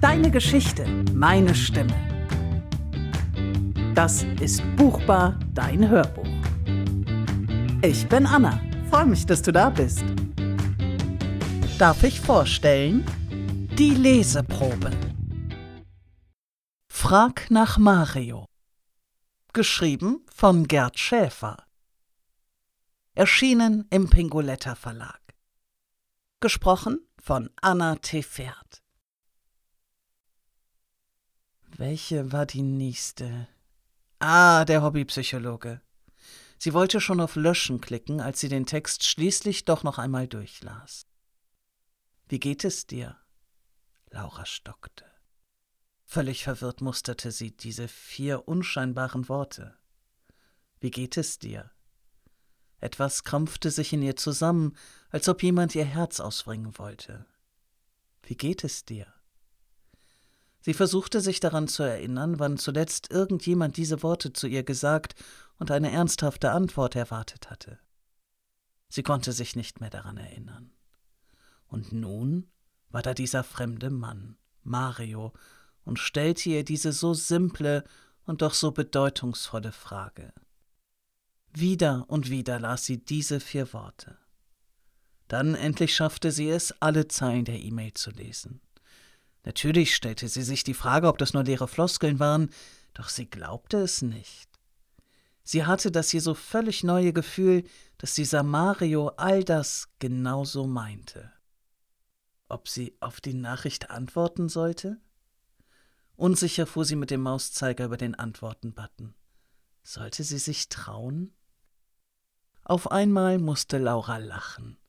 Deine Geschichte, meine Stimme. Das ist Buchbar, dein Hörbuch. Ich bin Anna. Freue mich, dass du da bist. Darf ich vorstellen? Die Leseprobe. Frag nach Mario. Geschrieben von Gerd Schäfer. Erschienen im Pingoletta Verlag. Gesprochen von Anna Tefert. Welche war die nächste? Ah, der Hobbypsychologe. Sie wollte schon auf Löschen klicken, als sie den Text schließlich doch noch einmal durchlas. Wie geht es dir? Laura stockte. Völlig verwirrt musterte sie diese vier unscheinbaren Worte. Wie geht es dir? Etwas krampfte sich in ihr zusammen, als ob jemand ihr Herz ausbringen wollte. Wie geht es dir? Sie versuchte sich daran zu erinnern, wann zuletzt irgendjemand diese Worte zu ihr gesagt und eine ernsthafte Antwort erwartet hatte. Sie konnte sich nicht mehr daran erinnern. Und nun war da dieser fremde Mann, Mario, und stellte ihr diese so simple und doch so bedeutungsvolle Frage. Wieder und wieder las sie diese vier Worte. Dann endlich schaffte sie es, alle Zeilen der E-Mail zu lesen. Natürlich stellte sie sich die Frage, ob das nur leere Floskeln waren, doch sie glaubte es nicht. Sie hatte das hier so völlig neue Gefühl, dass dieser Mario all das genauso meinte. Ob sie auf die Nachricht antworten sollte? Unsicher fuhr sie mit dem Mauszeiger über den Antworten-Button. Sollte sie sich trauen? Auf einmal musste Laura lachen.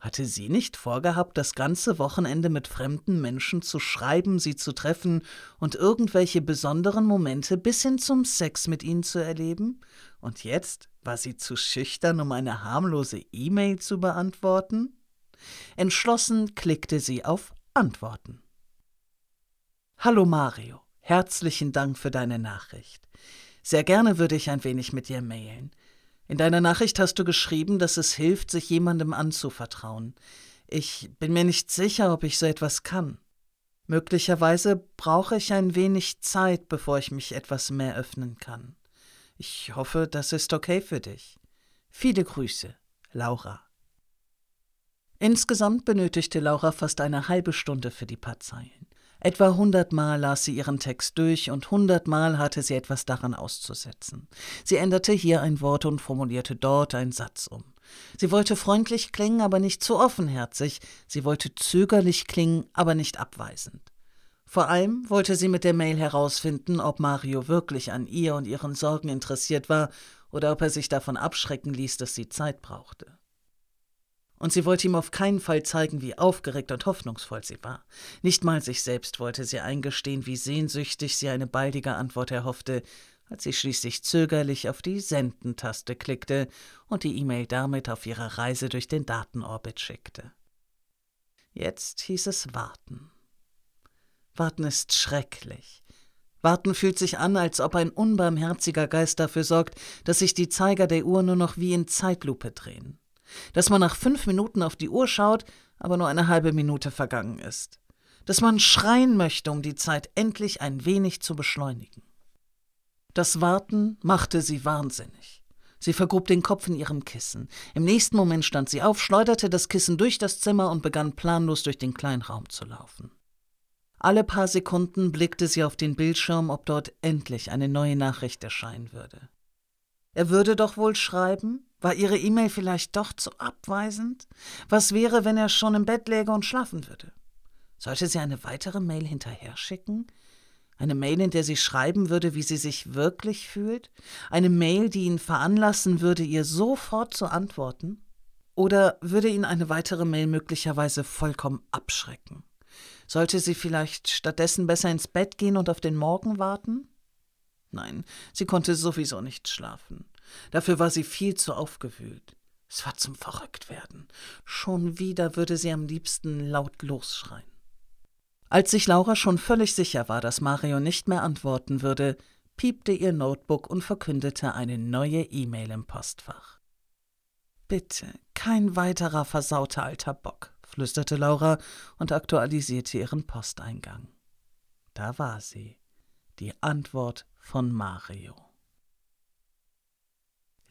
Hatte sie nicht vorgehabt, das ganze Wochenende mit fremden Menschen zu schreiben, sie zu treffen und irgendwelche besonderen Momente bis hin zum Sex mit ihnen zu erleben? Und jetzt war sie zu schüchtern, um eine harmlose E-Mail zu beantworten? Entschlossen klickte sie auf Antworten. Hallo Mario, herzlichen Dank für deine Nachricht. Sehr gerne würde ich ein wenig mit dir mailen. In deiner Nachricht hast du geschrieben, dass es hilft, sich jemandem anzuvertrauen. Ich bin mir nicht sicher, ob ich so etwas kann. Möglicherweise brauche ich ein wenig Zeit, bevor ich mich etwas mehr öffnen kann. Ich hoffe, das ist okay für dich. Viele Grüße, Laura. Insgesamt benötigte Laura fast eine halbe Stunde für die paar Zeilen. Etwa hundertmal las sie ihren Text durch und hundertmal hatte sie etwas daran auszusetzen. Sie änderte hier ein Wort und formulierte dort einen Satz um. Sie wollte freundlich klingen, aber nicht zu offenherzig. Sie wollte zögerlich klingen, aber nicht abweisend. Vor allem wollte sie mit der Mail herausfinden, ob Mario wirklich an ihr und ihren Sorgen interessiert war oder ob er sich davon abschrecken ließ, dass sie Zeit brauchte und sie wollte ihm auf keinen Fall zeigen, wie aufgeregt und hoffnungsvoll sie war. Nicht mal sich selbst wollte sie eingestehen, wie sehnsüchtig sie eine baldige Antwort erhoffte, als sie schließlich zögerlich auf die Senden-Taste klickte und die E-Mail damit auf ihre Reise durch den Datenorbit schickte. Jetzt hieß es warten. Warten ist schrecklich. Warten fühlt sich an, als ob ein unbarmherziger Geist dafür sorgt, dass sich die Zeiger der Uhr nur noch wie in Zeitlupe drehen dass man nach fünf Minuten auf die Uhr schaut, aber nur eine halbe Minute vergangen ist, dass man schreien möchte, um die Zeit endlich ein wenig zu beschleunigen. Das Warten machte sie wahnsinnig. Sie vergrub den Kopf in ihrem Kissen. Im nächsten Moment stand sie auf, schleuderte das Kissen durch das Zimmer und begann planlos durch den kleinen Raum zu laufen. Alle paar Sekunden blickte sie auf den Bildschirm, ob dort endlich eine neue Nachricht erscheinen würde. Er würde doch wohl schreiben? War ihre E-Mail vielleicht doch zu abweisend? Was wäre, wenn er schon im Bett läge und schlafen würde? Sollte sie eine weitere Mail hinterher schicken? Eine Mail, in der sie schreiben würde, wie sie sich wirklich fühlt? Eine Mail, die ihn veranlassen würde, ihr sofort zu antworten? Oder würde ihn eine weitere Mail möglicherweise vollkommen abschrecken? Sollte sie vielleicht stattdessen besser ins Bett gehen und auf den Morgen warten? Nein, sie konnte sowieso nicht schlafen. Dafür war sie viel zu aufgewühlt. Es war zum Verrücktwerden. Schon wieder würde sie am liebsten laut losschreien. Als sich Laura schon völlig sicher war, dass Mario nicht mehr antworten würde, piepte ihr Notebook und verkündete eine neue E-Mail im Postfach. Bitte, kein weiterer versauter alter Bock, flüsterte Laura und aktualisierte ihren Posteingang. Da war sie, die Antwort von Mario.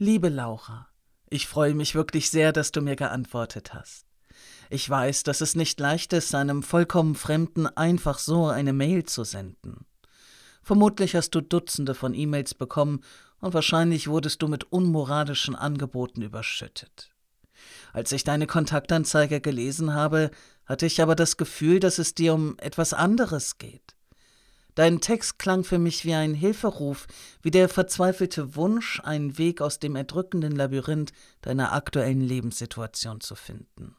Liebe Laura, ich freue mich wirklich sehr, dass du mir geantwortet hast. Ich weiß, dass es nicht leicht ist, einem vollkommen Fremden einfach so eine Mail zu senden. Vermutlich hast du Dutzende von E-Mails bekommen und wahrscheinlich wurdest du mit unmoralischen Angeboten überschüttet. Als ich deine Kontaktanzeige gelesen habe, hatte ich aber das Gefühl, dass es dir um etwas anderes geht. Dein Text klang für mich wie ein Hilferuf, wie der verzweifelte Wunsch, einen Weg aus dem erdrückenden Labyrinth deiner aktuellen Lebenssituation zu finden.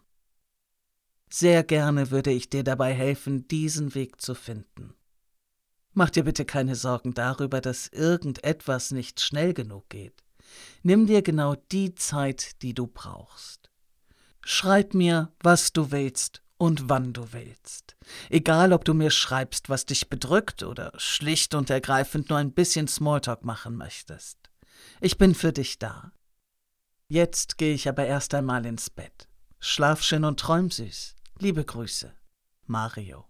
Sehr gerne würde ich dir dabei helfen, diesen Weg zu finden. Mach dir bitte keine Sorgen darüber, dass irgendetwas nicht schnell genug geht. Nimm dir genau die Zeit, die du brauchst. Schreib mir, was du willst und wann du willst. Egal, ob du mir schreibst, was dich bedrückt oder schlicht und ergreifend nur ein bisschen Smalltalk machen möchtest. Ich bin für dich da. Jetzt gehe ich aber erst einmal ins Bett. Schlaf schön und träum süß. Liebe Grüße. Mario.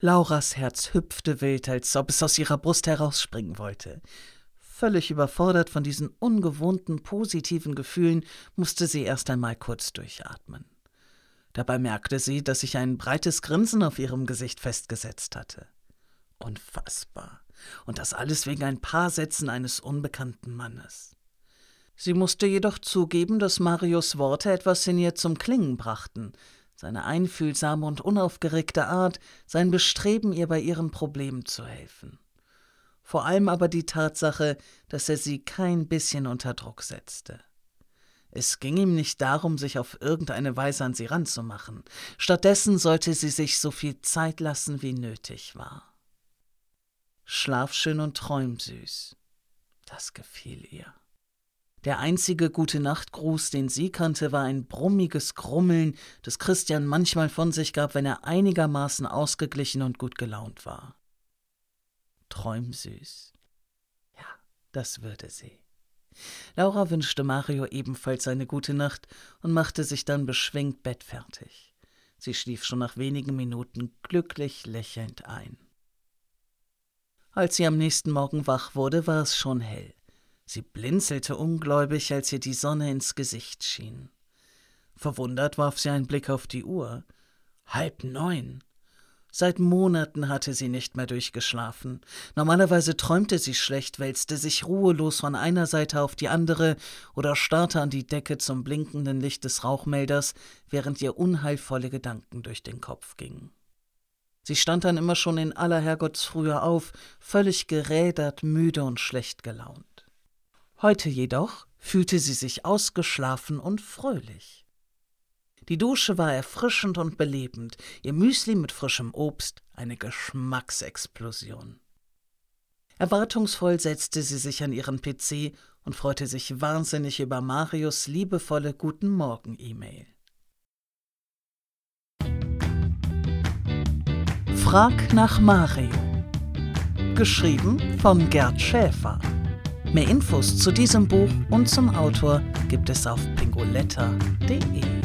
Lauras Herz hüpfte wild, als ob es aus ihrer Brust herausspringen wollte. Völlig überfordert von diesen ungewohnten positiven Gefühlen musste sie erst einmal kurz durchatmen. Dabei merkte sie, dass sich ein breites Grinsen auf ihrem Gesicht festgesetzt hatte. Unfassbar. Und das alles wegen ein paar Sätzen eines unbekannten Mannes. Sie musste jedoch zugeben, dass Marios Worte etwas in ihr zum Klingen brachten, seine einfühlsame und unaufgeregte Art, sein Bestreben, ihr bei ihren Problemen zu helfen. Vor allem aber die Tatsache, dass er sie kein bisschen unter Druck setzte. Es ging ihm nicht darum, sich auf irgendeine Weise an sie ranzumachen. Stattdessen sollte sie sich so viel Zeit lassen, wie nötig war. Schlaf schön und träum süß. Das gefiel ihr. Der einzige Gute-Nacht-Gruß, den sie kannte, war ein brummiges Grummeln, das Christian manchmal von sich gab, wenn er einigermaßen ausgeglichen und gut gelaunt war. Träumsüß. Ja, das würde sie. Laura wünschte Mario ebenfalls eine gute Nacht und machte sich dann beschwingt bettfertig. Sie schlief schon nach wenigen Minuten glücklich lächelnd ein. Als sie am nächsten Morgen wach wurde, war es schon hell. Sie blinzelte ungläubig, als ihr die Sonne ins Gesicht schien. Verwundert warf sie einen Blick auf die Uhr. Halb neun. Seit Monaten hatte sie nicht mehr durchgeschlafen. Normalerweise träumte sie schlecht, wälzte sich ruhelos von einer Seite auf die andere oder starrte an die Decke zum blinkenden Licht des Rauchmelders, während ihr unheilvolle Gedanken durch den Kopf gingen. Sie stand dann immer schon in aller Herrgottsfrühe auf, völlig gerädert, müde und schlecht gelaunt. Heute jedoch fühlte sie sich ausgeschlafen und fröhlich. Die Dusche war erfrischend und belebend, ihr Müsli mit frischem Obst eine Geschmacksexplosion. Erwartungsvoll setzte sie sich an ihren PC und freute sich wahnsinnig über Marius liebevolle Guten Morgen E-Mail. Frag nach Mario. Geschrieben von Gerd Schäfer. Mehr Infos zu diesem Buch und zum Autor gibt es auf pingoletta.de.